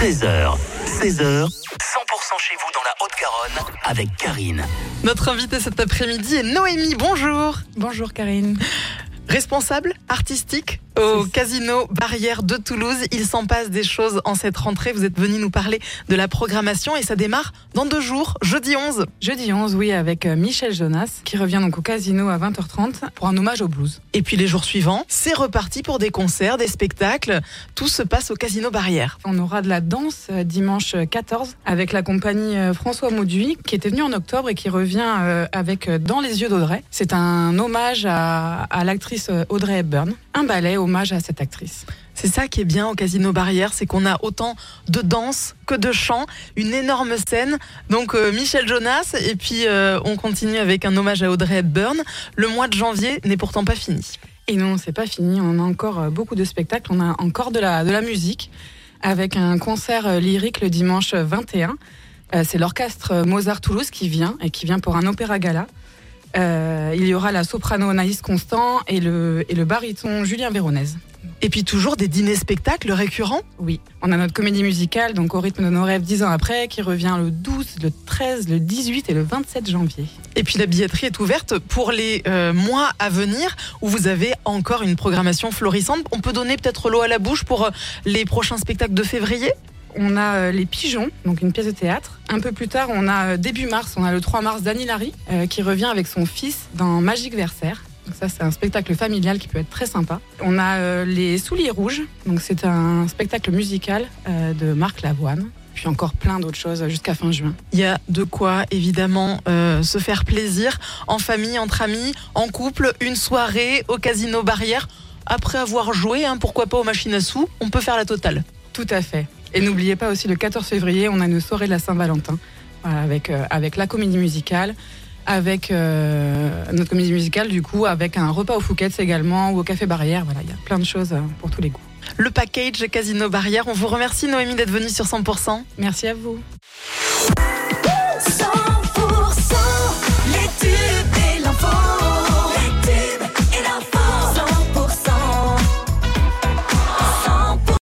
13h, 16h, 100% chez vous dans la Haute-Garonne avec Karine. Notre invité cet après-midi est Noémie. Bonjour. Bonjour Karine. Responsable artistique au casino Barrière de Toulouse. Il s'en passe des choses en cette rentrée. Vous êtes venu nous parler de la programmation et ça démarre dans deux jours, jeudi 11. Jeudi 11, oui, avec euh, Michel Jonas qui revient donc au casino à 20h30 pour un hommage au blues. Et puis les jours suivants, c'est reparti pour des concerts, des spectacles. Tout se passe au casino Barrière. On aura de la danse euh, dimanche 14 avec la compagnie euh, François Mauduit qui était venu en octobre et qui revient avec Dans les yeux d'Audrey. C'est un hommage à, à l'actrice Audrey Hepburn. Un ballet hommage à cette actrice. C'est ça qui est bien au Casino Barrière, c'est qu'on a autant de danse que de chant, une énorme scène. Donc euh, Michel Jonas, et puis euh, on continue avec un hommage à Audrey Hepburn. Le mois de janvier n'est pourtant pas fini. Et non, c'est pas fini. On a encore euh, beaucoup de spectacles. On a encore de la, de la musique avec un concert lyrique le dimanche 21. c'est l'orchestre Mozart Toulouse qui vient et qui vient pour un opéra gala. Euh, il y aura la soprano Anaïs Constant et le, et le baryton Julien Véronèse. Et puis toujours des dîners-spectacles récurrents? Oui, on a notre comédie musicale, donc au rythme de nos rêves, dix ans après, qui revient le 12, le 13, le 18 et le 27 janvier. Et puis la billetterie est ouverte pour les euh, mois à venir, où vous avez encore une programmation florissante. On peut donner peut-être l'eau à la bouche pour euh, les prochains spectacles de février? On a euh, Les Pigeons, donc une pièce de théâtre. Un peu plus tard, on a euh, début mars, on a le 3 mars Dani Larry, euh, qui revient avec son fils dans Magique Versaire. Donc ça, c'est un spectacle familial qui peut être très sympa. On a Les Souliers Rouges, donc c'est un spectacle musical de Marc Lavoine puis encore plein d'autres choses jusqu'à fin juin. Il y a de quoi évidemment se faire plaisir en famille, entre amis, en couple, une soirée au casino Barrière. Après avoir joué, hein, pourquoi pas aux machines à sous, on peut faire la totale. Tout à fait. Et n'oubliez pas aussi le 14 février, on a une soirée de la Saint-Valentin avec, euh, avec la comédie musicale, avec euh, notre comédie musicale du coup, avec un repas au Fouquet's également ou au Café Barrière. Voilà, il y a plein de choses euh, pour tous les goûts. Le package Casino Barrière. On vous remercie Noémie d'être venue sur 100%. Merci à vous.